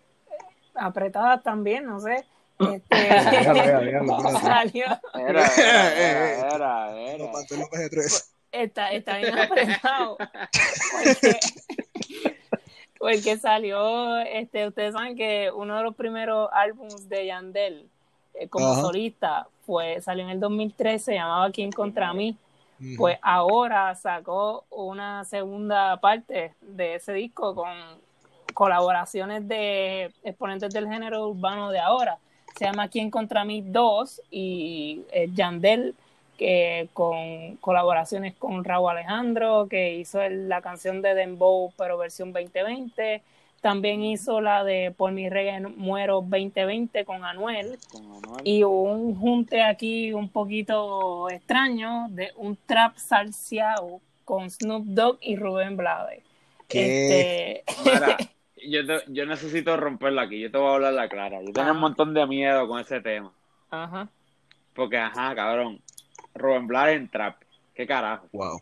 S1: apretadas también, no sé. Este,
S3: salió. Era, era, era, era.
S1: Está, está bien apretado. Porque, porque salió, este, ustedes saben que uno de los primeros álbumes de Yandel eh, como solista fue, salió en el 2013, se llamaba Quién contra mí. Pues ahora sacó una segunda parte de ese disco con colaboraciones de exponentes del género urbano de ahora. Se llama Quién contra mí 2 y eh, Yandel que con colaboraciones con Raúl Alejandro, que hizo la canción de Dembow, pero versión 2020. También hizo la de Por mi reggae muero 2020 con Anuel. Y un junte aquí un poquito extraño de un trap salseado con Snoop Dogg y Rubén Blades. Este...
S3: yo, yo necesito romperla aquí, yo te voy a hablar la clara. Yo tengo un montón de miedo con ese tema.
S1: Ajá.
S3: Porque, ajá, cabrón, Rubén en trap. ¿Qué carajo?
S2: Wow.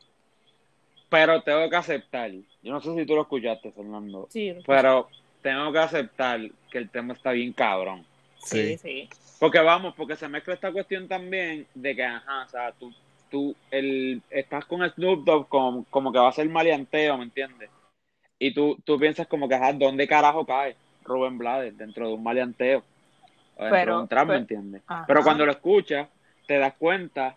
S3: Pero tengo que aceptar, yo no sé si tú lo escuchaste, Fernando,
S1: sí,
S3: pero tengo que aceptar que el tema está bien cabrón.
S1: Sí, sí.
S3: Porque vamos, porque se mezcla esta cuestión también de que, ajá, o sea, tú, tú el, estás con Snoop Dogg como, como que va a ser maleanteo, ¿me entiendes? Y tú, tú piensas como que, ajá, ¿dónde carajo cae Rubén Blades? Dentro de un maleanteo. O dentro pero, de un trap, ¿me entiendes? Pero cuando lo escuchas, te das cuenta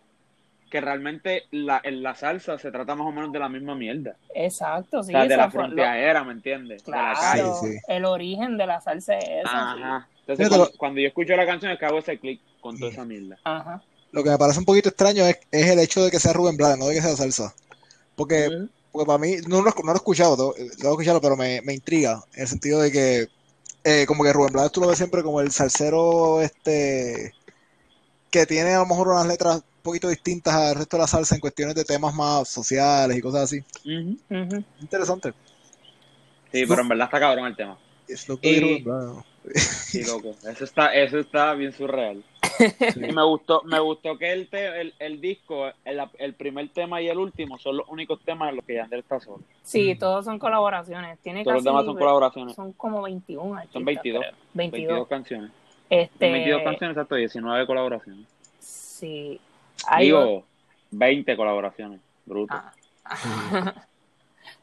S3: que realmente la, en la salsa se trata más o menos de la misma mierda.
S1: Exacto, sí.
S3: O sea, de la frontera, ¿me entiendes?
S1: Claro, el origen de la salsa es eso.
S3: Ajá. Entonces, cuando, yo escucho la canción, es que hago ese clic con toda esa mierda.
S1: Ajá.
S2: Lo que me parece un poquito extraño es, es el hecho de que sea Rubén Blades, no de que sea salsa. Porque, porque para mí, no, no, lo he escuchado, tengo, que escucharlo, pero me, me intriga, en el sentido de que, eh, como que Rubén Blades tú lo ves siempre como el salsero, este, que tiene a lo mejor unas letras poquito distintas al resto de la salsa en cuestiones de temas más sociales y cosas así. Interesante.
S3: Sí, pero en verdad está cabrón el tema.
S2: Es lo que
S3: Sí, loco. Eso está, eso está bien surreal. Y me gustó, me gustó que el, el, el, disco, el, el, primer tema y el último son los únicos temas en los que Yandel está solo.
S1: Sí, todos son colaboraciones. Tiene
S3: todos los demás son colaboraciones.
S1: Son como 21
S3: Son 22. 22. canciones.
S1: Este...
S3: 22 canciones, exacto, 19 colaboraciones.
S1: Sí.
S3: Hay Digo, 20 colaboraciones, bruto.
S1: Ah.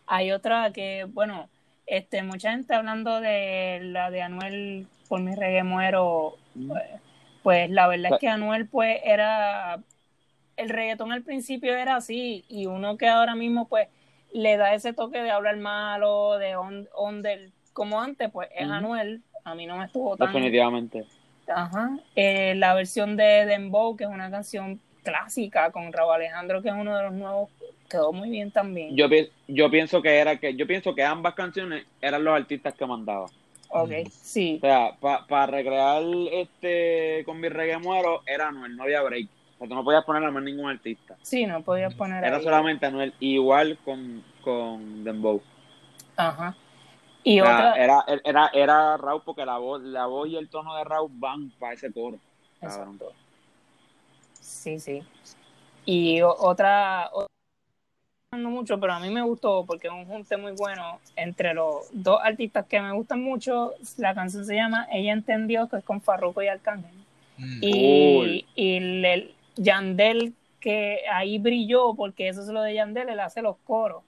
S1: Hay otra que, bueno, este, mucha gente hablando de la de Anuel por mi reggae muero, pues, pues la verdad es que Anuel pues era, el reggaetón al principio era así y uno que ahora mismo pues le da ese toque de hablar malo, de on, como antes, pues es Anuel, a mí no me estuvo tan...
S3: Definitivamente.
S1: Ajá. Eh, la versión de Dembow, que es una canción clásica con Raúl Alejandro, que es uno de los nuevos, quedó muy bien también.
S3: Yo, yo pienso que era que, yo pienso que ambas canciones eran los artistas que mandaban.
S1: Ok, sí.
S3: O sea, para recrear este con mi reggae muero era Anuel, no había break. O sea, tú no podías poner a más ningún artista.
S1: Sí, no podías poner
S3: Era solamente Anuel, igual con, con Dembow.
S1: Ajá. Y otra...
S3: era, era, era Raúl porque la voz, la voz y el tono de Raúl van para ese coro.
S1: Exacto. Sí, sí. Y otra, no mucho, pero a mí me gustó porque es un junte muy bueno entre los dos artistas que me gustan mucho. La canción se llama Ella entendió que es con Farruko y Arcángel. Mm. Y, y el Yandel que ahí brilló porque eso es lo de Yandel, él hace los coros.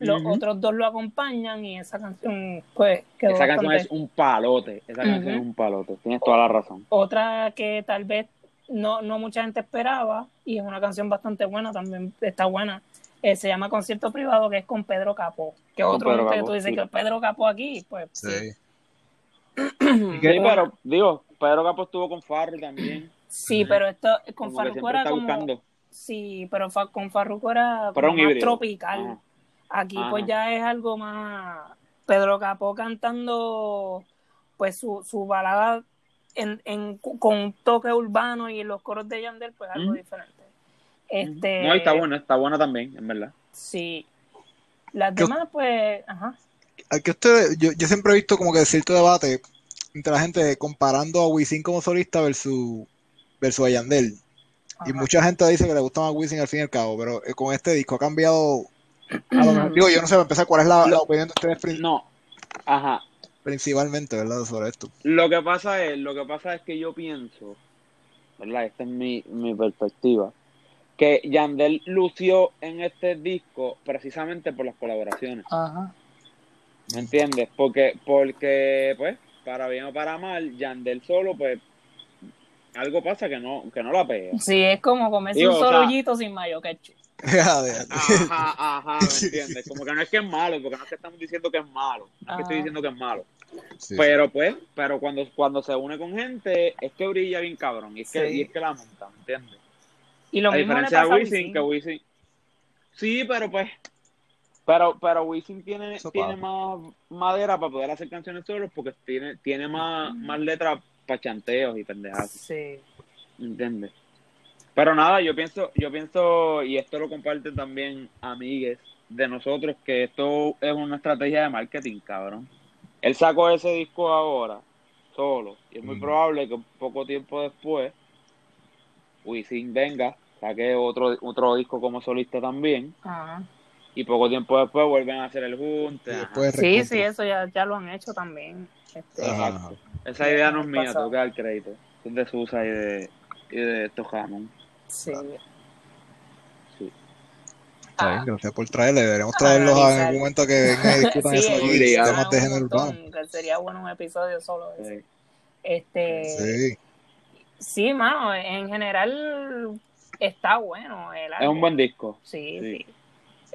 S1: Los otros dos lo acompañan y esa canción, pues,
S3: quedó Esa canción es un palote. Esa canción es un palote. Tienes toda la razón.
S1: Otra que tal vez no, no mucha gente esperaba y es una canción bastante buena, también está buena. Eh, se llama Concierto Privado, que es con Pedro Capó. Que otro que tú dices que Pedro Capó aquí, pues. Sí.
S3: sí. pero digo, Pedro Capó estuvo con Farru también.
S1: Sí, pero esto con Farruko era como. Sí, pero con Farruko era como más tropical. Aquí, pues ya es algo más. Pedro Capó cantando, pues su, su balada en, en, con un toque urbano y los coros de Yandel, pues algo diferente. Este,
S3: no, está bueno, está bueno también, en verdad.
S1: Sí. Las demás, pues, ajá.
S2: Que usted, yo, yo siempre he visto como que cierto debate entre la gente comparando a Wisin como solista versus, versus a Yandel. Y mucha gente dice que le gusta más Wisin al fin y al cabo, pero eh, con este disco ha cambiado. digo, yo no sé, empezar cuál es la, la opinión de ustedes.
S3: No, ajá.
S2: Principalmente, ¿verdad? Sobre esto.
S3: Lo que pasa es, lo que pasa es que yo pienso, ¿verdad? Esta es mi, mi perspectiva, que Yandel lució en este disco precisamente por las colaboraciones.
S1: Ajá.
S3: ¿Me entiendes? Porque, porque, pues, para bien o para mal, Yandel solo, pues, algo pasa que no, que no la pega.
S1: Sí, es como comerse un sorollito sin mayo ketchup.
S3: ajá, ajá, ¿me entiendes? Como que no es que es malo, porque no es que estamos diciendo que es malo, no es que estoy diciendo que es malo. Pero pues, pero cuando, cuando se une con gente, es que brilla bien cabrón, y es que, y es que la monta, ¿me entiendes?
S1: Y lo a mismo diferencia de Wisin,
S3: que Wisin. Sí, pero pues, pero, pero Wisin tiene, tiene más madera para poder hacer canciones solos porque tiene, tiene más, más letras para chanteos y pendejadas.
S1: Sí.
S3: ¿Entiendes? Pero nada, yo pienso, yo pienso, y esto lo comparten también amigues de nosotros, que esto es una estrategia de marketing, cabrón. Él sacó ese disco ahora, solo, y es muy probable que poco tiempo después Wisin venga, saque otro, otro disco como solista también. Y poco tiempo después vuelven a hacer el junte.
S1: Sí, sí, eso ya, ya lo han hecho también. Este,
S3: Esa idea no es mía, tengo que dar crédito. Es de Susa y de, y de estos
S1: Sí.
S2: sí. Ah. gracias por traerle. Deberíamos traerlos en algún momento que vengan y discutan eso aquí, temas de género urbano.
S1: Sería bueno un episodio solo de eso. Este, sí. Sí, mano, en general está bueno. El
S3: es un buen disco.
S1: Sí, sí.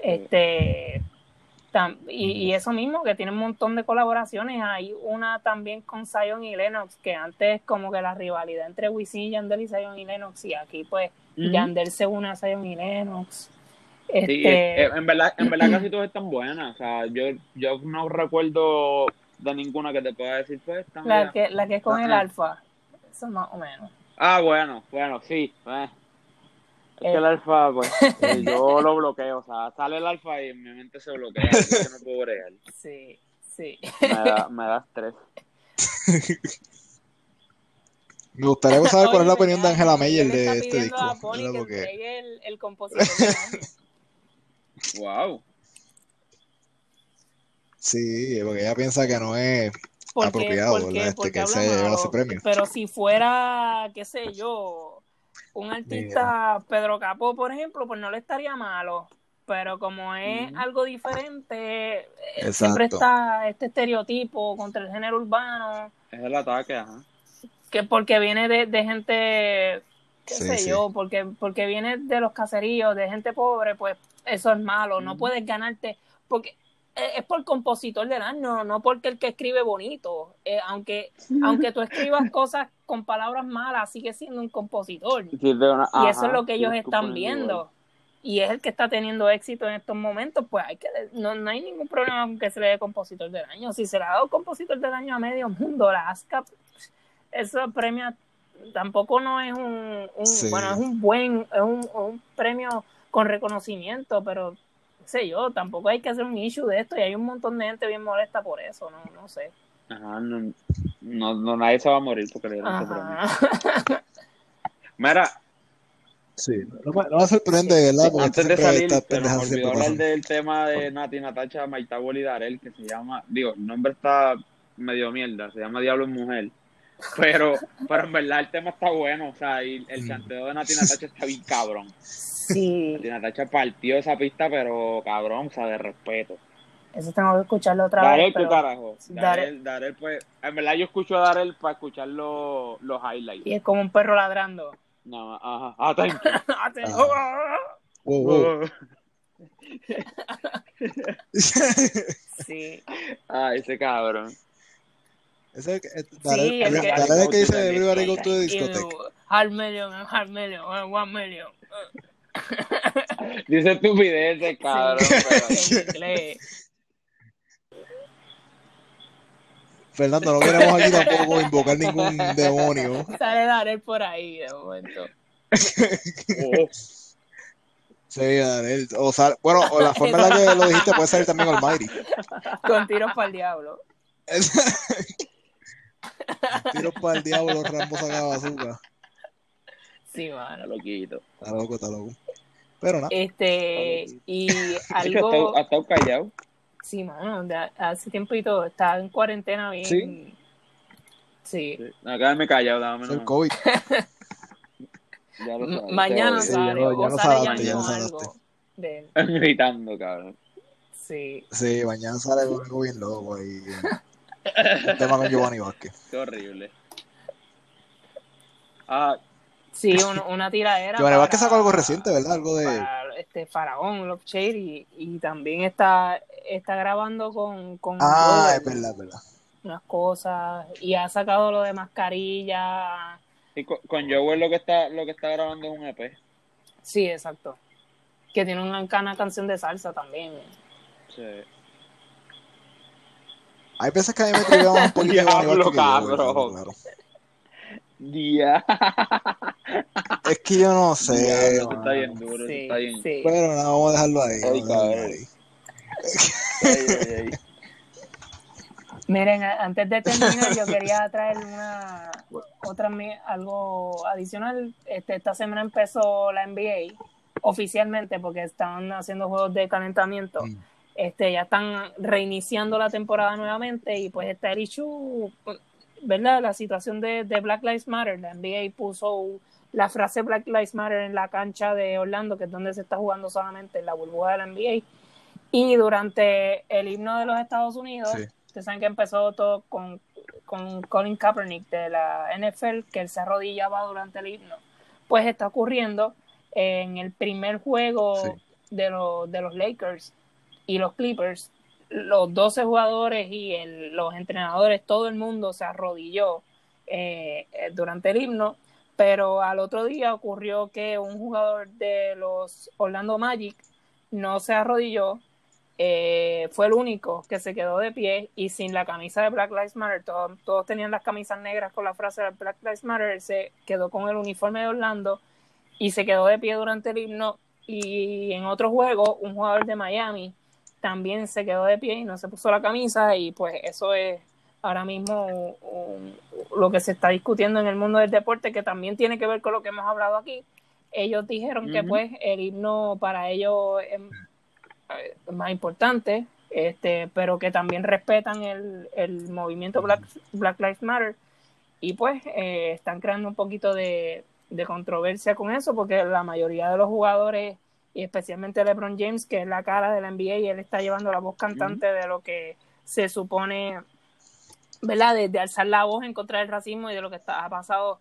S1: Este, y, eso mismo, que tiene un montón de colaboraciones. Hay una también con Zion y Lennox, que antes como que la rivalidad entre Wisin, Yandel y Zion y Lennox, y aquí pues Yandel se une a Zion y Lennox. Este...
S3: en, verdad, en verdad casi todas están buenas. O sea, yo, yo no recuerdo de ninguna que te pueda decir, pues,
S1: la que, la que es con el alfa, eso más o menos.
S3: Ah, bueno, bueno, sí. Eh. Es que el alfa, pues, eh, yo lo bloqueo. O sea, sale el alfa y en mi mente se bloquea. Yo no puedo bregar.
S1: Sí, sí.
S3: Me da, me da estrés.
S2: Me gustaría saber cuál es la opinión de Angela Meyer de este disco.
S1: A Pony que porque... el, el compositor
S3: wow.
S2: Sí, porque ella piensa que no es apropiado, ¿verdad? Este, que se ese premio.
S1: Pero si fuera, qué sé yo, un artista, Pedro Capó, por ejemplo, pues no le estaría malo. Pero como es algo diferente, eh, siempre está este estereotipo contra el género urbano.
S3: Es el ataque, ajá.
S1: Que porque viene de, de gente, qué sé yo, porque, porque viene de los caseríos, de gente pobre, pues eso es malo. No puedes ganarte. Porque es por compositor del año, no porque el que escribe bonito. Eh, aunque, aunque tú escribas cosas con palabras malas, sigue siendo un compositor. y eso es lo que ellos están viendo. Y es el que está teniendo éxito en estos momentos, pues hay que no, no hay ningún problema con que se le dé compositor del año. Si se le ha dado compositor del año a medio mundo, la ASCAP, eso premia tampoco no es un, bueno, es un buen, es un, un premio con reconocimiento, pero sé yo, tampoco hay que hacer un issue de esto y hay un montón de gente bien molesta por eso, no, no sé.
S3: Ajá, no, no, nadie se va a morir porque le dieron este Mira.
S2: Sí, no me, no me sorprende, ¿verdad? Porque
S3: Antes de salir, se me olvidó hablar del tema de Nati Natacha Maitagol y Darel, que se llama, digo, el nombre está medio mierda, se llama Diablo en Mujer. Pero, pero en verdad el tema está bueno, o sea, y el chanteo de Nati Natacha está bien cabrón.
S1: Sí.
S3: Natacha partió esa pista, pero cabrón, o sea, de respeto.
S1: Eso tengo que escucharlo otra vez.
S3: Darel, carajo. Darel, Darel, pues, en verdad yo escucho a Darel para escuchar los, los highlights.
S1: Y es como un perro ladrando.
S3: No, ajá. Atento.
S1: Atento. sí.
S3: Ah, ese cabrón.
S2: Ese, Darel, sí, Darel, Darel que dice Everybody Go to the Discotheque.
S1: Half million, half million, one million.
S3: Dice estupidez, cabrón.
S2: Fernando, no queremos aquí tampoco invocar ningún demonio.
S1: Sale Darel por ahí de momento.
S2: oh. Sí, Darel. O sea, bueno, o la forma en la que lo dijiste puede salir también Almighty.
S1: Con tiros para el diablo.
S2: tiros para el diablo, Rambo saca bazooka.
S1: Sí, mano.
S3: Está loquito.
S2: Está loco, está loco. Pero nada.
S1: Este, y algo.
S3: Ha estado callado.
S1: Sí, mano, hace tiempito está en cuarentena bien.
S3: Sí.
S1: Sí.
S3: sí. Acá me callado, dame
S2: El COVID.
S3: ya lo sabes.
S1: Mañana
S2: Sí,
S1: sale,
S2: ya lo-
S1: o
S2: ya lo
S1: sale
S2: sabaste,
S1: ya algo de él.
S3: Gritando, cabrón.
S1: Sí.
S2: Sí, mañana sale algo bien loco ahí. El tema con Giovanni Vázquez.
S3: Qué horrible. Ah,
S1: Sí, un- una tiradera.
S2: Giovanni Vázquez sacó algo reciente, ¿verdad? Algo de.
S1: para este Faraón, Love Shady, y, y también está, está grabando con, con
S2: Ah, es verdad, es verdad.
S1: unas cosas y ha sacado lo de mascarilla.
S3: y con, con Joel lo que está lo que está grabando es un EP.
S1: Sí, exacto. Que tiene una, una canción de salsa también.
S3: Sí.
S2: Hay veces que a mí me un poquito
S3: Diablo, cabrón.
S2: claro.
S3: Día.
S2: Es que yo no sé. Mano.
S3: está bien duro,
S1: Sí,
S3: está bien.
S1: sí.
S2: Pero nada, vamos a dejarlo ahí.
S3: Ay,
S2: vamos a dejarlo ahí.
S3: Ay, ay, ay.
S1: Miren, antes de terminar, yo quería traer una otra algo adicional. Este, esta semana empezó la NBA oficialmente porque estaban haciendo juegos de calentamiento.
S2: Mm.
S1: Este, ya están reiniciando la temporada nuevamente y pues está el issue, ¿verdad? La situación de, de Black Lives Matter. La NBA puso la frase Black Lives Matter en la cancha de Orlando, que es donde se está jugando solamente en la burbuja de la NBA. Y durante el himno de los Estados Unidos,
S2: Sí.
S1: ustedes saben que empezó todo con, con Colin Kaepernick de la NFL, que él se arrodillaba durante el himno. Pues está ocurriendo en el primer juego
S2: Sí.
S1: de, los de los Lakers y los Clippers, los 12 jugadores y los entrenadores, todo el mundo se arrodilló eh, eh, durante el himno, pero al otro día ocurrió que un jugador de los Orlando Magic no se arrodilló, eh, fue el único que se quedó de pie y sin la camisa de Black Lives Matter, todos, todos tenían las camisas negras con la frase de Black Lives Matter, se quedó con el uniforme de Orlando y se quedó de pie durante el himno. Y en otro juego un jugador de Miami también se quedó de pie y no se puso la camisa y pues eso es ahora mismo un- un- lo que se está discutiendo en el mundo del deporte que también tiene que ver con lo que hemos hablado aquí. Ellos dijeron que pues el himno para ellos es, es más importante, este, pero que también respetan el, el movimiento Black, Black Lives Matter y pues eh, están creando un poquito de, de controversia con eso porque la mayoría de los jugadores y especialmente LeBron James que es la cara de la NBA y él está llevando la voz cantante de lo que se supone verdad de, de alzar la voz en contra del racismo y de lo que está, ha pasado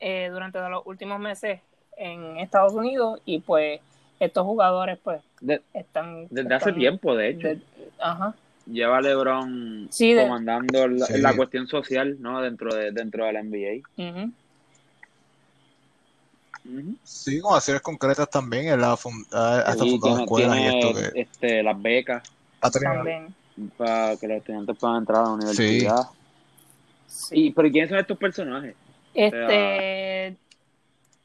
S1: eh, durante los últimos meses en Estados Unidos y pues estos jugadores pues
S3: De-
S1: están
S3: desde hace tiempo, de hecho.
S1: de- ajá
S3: Lleva LeBron
S1: Sí, de-
S3: comandando la,
S2: Sí.
S3: la cuestión social, ¿no? Dentro de dentro de la NBA.
S2: Sí, con acciones concretas también. Él ha, fund- ha- ha estado
S3: Y
S2: fundando
S3: tiene,
S2: escuelas y esto que
S3: este, las becas
S1: también
S3: para que los estudiantes puedan entrar a la universidad.
S1: sí.
S3: Y, pero ¿quiénes son estos personajes?
S1: Este,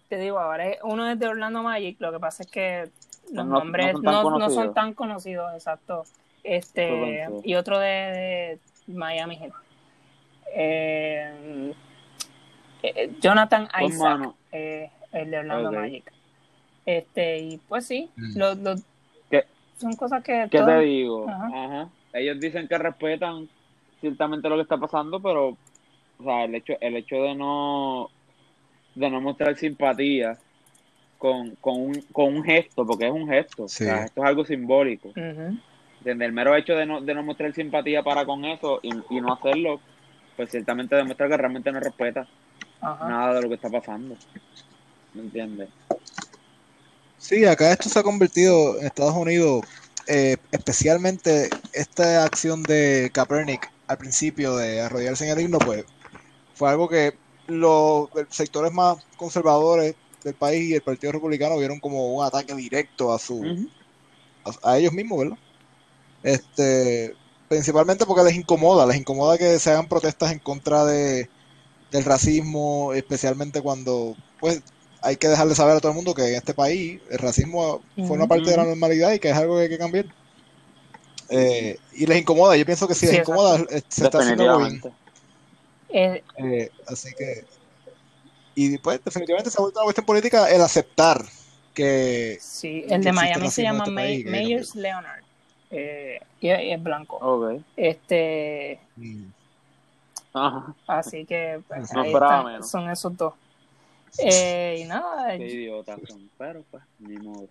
S1: te digo, ahora uno es de Orlando Magic, lo que pasa es que los
S3: No- no
S1: nombres
S3: son
S1: no, son tan conocidos, exacto. Este,
S3: Correcto.
S1: y otro de, de Miami Heat. Eh, eh, Jonathan
S3: Pues,
S1: Isaac,
S3: mano.
S1: eh, el de Orlando. Magic. Este, y pues sí,
S2: Mm.
S1: lo- lo-
S3: ¿Qué-
S1: son cosas que
S3: ¿Qué
S1: todos-
S3: te digo?
S1: Ajá.
S3: Ajá. Ellos dicen que respetan ciertamente lo que está pasando, pero o sea, el hecho el hecho de no de no mostrar simpatía con, con, un, con un gesto, porque es un gesto,
S2: Sí.
S3: o sea, esto es algo simbólico. Desde el mero hecho de no, de no mostrar simpatía para con eso y, y no hacerlo, pues ciertamente demuestra que realmente no respeta nada de lo que está pasando. ¿Me entiendes?
S2: Sí, acá esto se ha convertido en Estados Unidos, eh, especialmente esta acción de Kaepernick al principio de arrodillarse en el himno, pues fue algo que los sectores más conservadores del país y el Partido Republicano vieron como un ataque directo a su a ellos mismos, ¿verdad? Este, principalmente porque les incomoda, les incomoda que se hagan protestas en contra de, del racismo, especialmente cuando pues hay que dejarle saber a todo el mundo que en este país el racismo fue una parte de la normalidad y que es algo que hay que cambiar. Eh, y les incomoda, yo pienso que si les incomoda, eh, se está haciendo bien. Eh, eh, así que, y pues definitivamente se ha vuelto una cuestión política el aceptar que...
S1: Sí, el de Miami se llama este Mayors Leonard. Eh, y, es blanco. Okay. Este. Mm. Así que pues, ahí son esos dos. Eh, y nada.
S3: Qué idiotas son, pero pues, ni modo.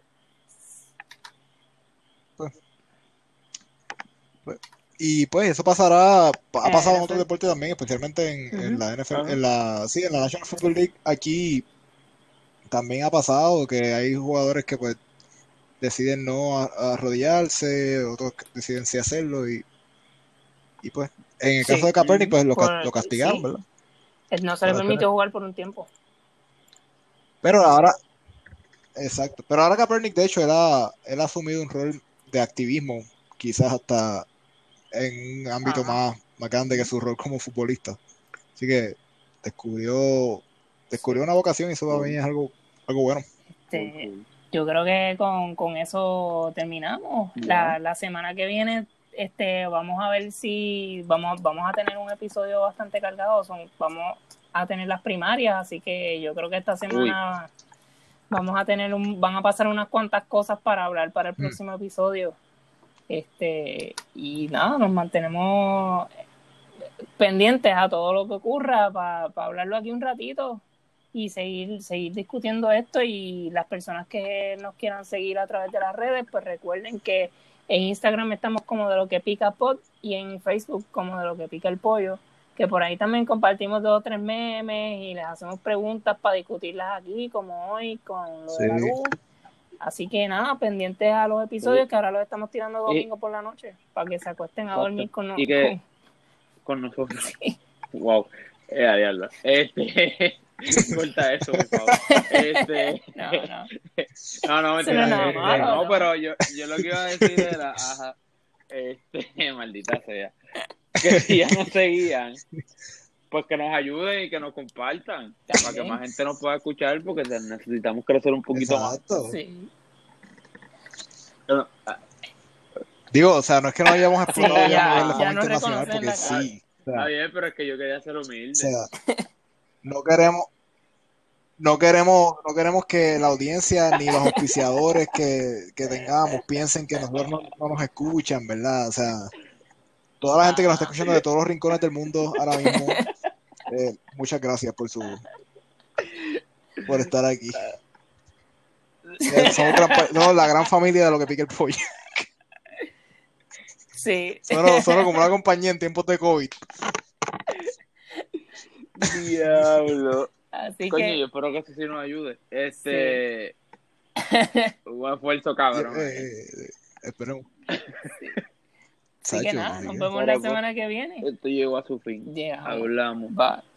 S2: Pues,
S3: pues,
S2: y pues eso pasará, ha pasado en otros deportes también, especialmente en, en la NFL, en la, sí, en la National Football League, aquí también ha pasado que hay jugadores que pues deciden no arrodillarse, otros deciden sí hacerlo y, y pues en el caso de Kaepernick pues lo, lo castigaron, ¿verdad?
S1: No se le permitió jugar por un tiempo.
S2: Pero ahora, exacto, pero ahora Kaepernick de hecho él ha, él ha asumido un rol de activismo, quizás hasta en un ámbito más, más grande que su rol como futbolista. Así que descubrió descubrió una vocación y eso para mí es algo, algo bueno.
S1: Este, yo creo que con, con eso terminamos. La, la semana que viene este vamos a ver si vamos vamos a tener un episodio bastante cargado son vamos a tener las primarias así que yo creo que esta semana vamos a tener un van a pasar unas cuantas cosas para hablar para el mm. próximo episodio. Este y nada nos mantenemos pendientes a todo lo que ocurra para hablarlo aquí un ratito y seguir, seguir discutiendo esto y las personas que nos quieran seguir a través de las redes, pues recuerden que en Instagram estamos como de lo que pica pot y en Facebook como de lo que pica el pollo, que por ahí también compartimos dos o tres memes y les hacemos preguntas para discutirlas aquí, como hoy con lo de la luz. Así que nada, pendientes a los episodios que ahora los estamos tirando domingo por la noche para que se acuesten a dormir con,
S3: nosotros. con nosotros. Wow. Eh, este, Corta eso, por favor. Este, no, no. No, no, mentira. No, no, pero yo, yo lo que iba a decir era, ajá, este, maldita sea, que si ya nos seguían, pues que nos ayuden y que nos compartan, para que más gente nos pueda escuchar, porque necesitamos crecer un poquito más. Sí.
S2: Ah, Digo, o sea, no es que no hayamos explotado sí, ya, ya, ya internacional, porque sí.
S3: Está bien, pero es que yo quería ser humilde. O sea,
S2: no queremos no queremos no queremos que la audiencia ni los auspiciadores que, tengamos piensen que nosotros no, nos escuchan, ¿verdad? O sea, toda la gente que nos está escuchando de todos los rincones del mundo ahora mismo, eh, muchas gracias por su por estar aquí. Eh, somos la gran familia de lo que pica el pollo.
S1: Sí.
S2: Solo, solo como una compañía en tiempos de COVID.
S3: Diablo. Así Coño, yo espero que eso sí nos ayude. Este. un esfuerzo cabrón. Eh, eh,
S2: eh, esperemos.
S1: Así que nada, nos vemos la semana que viene.
S3: Esto llegó a su fin. Hablamos.
S1: Bye.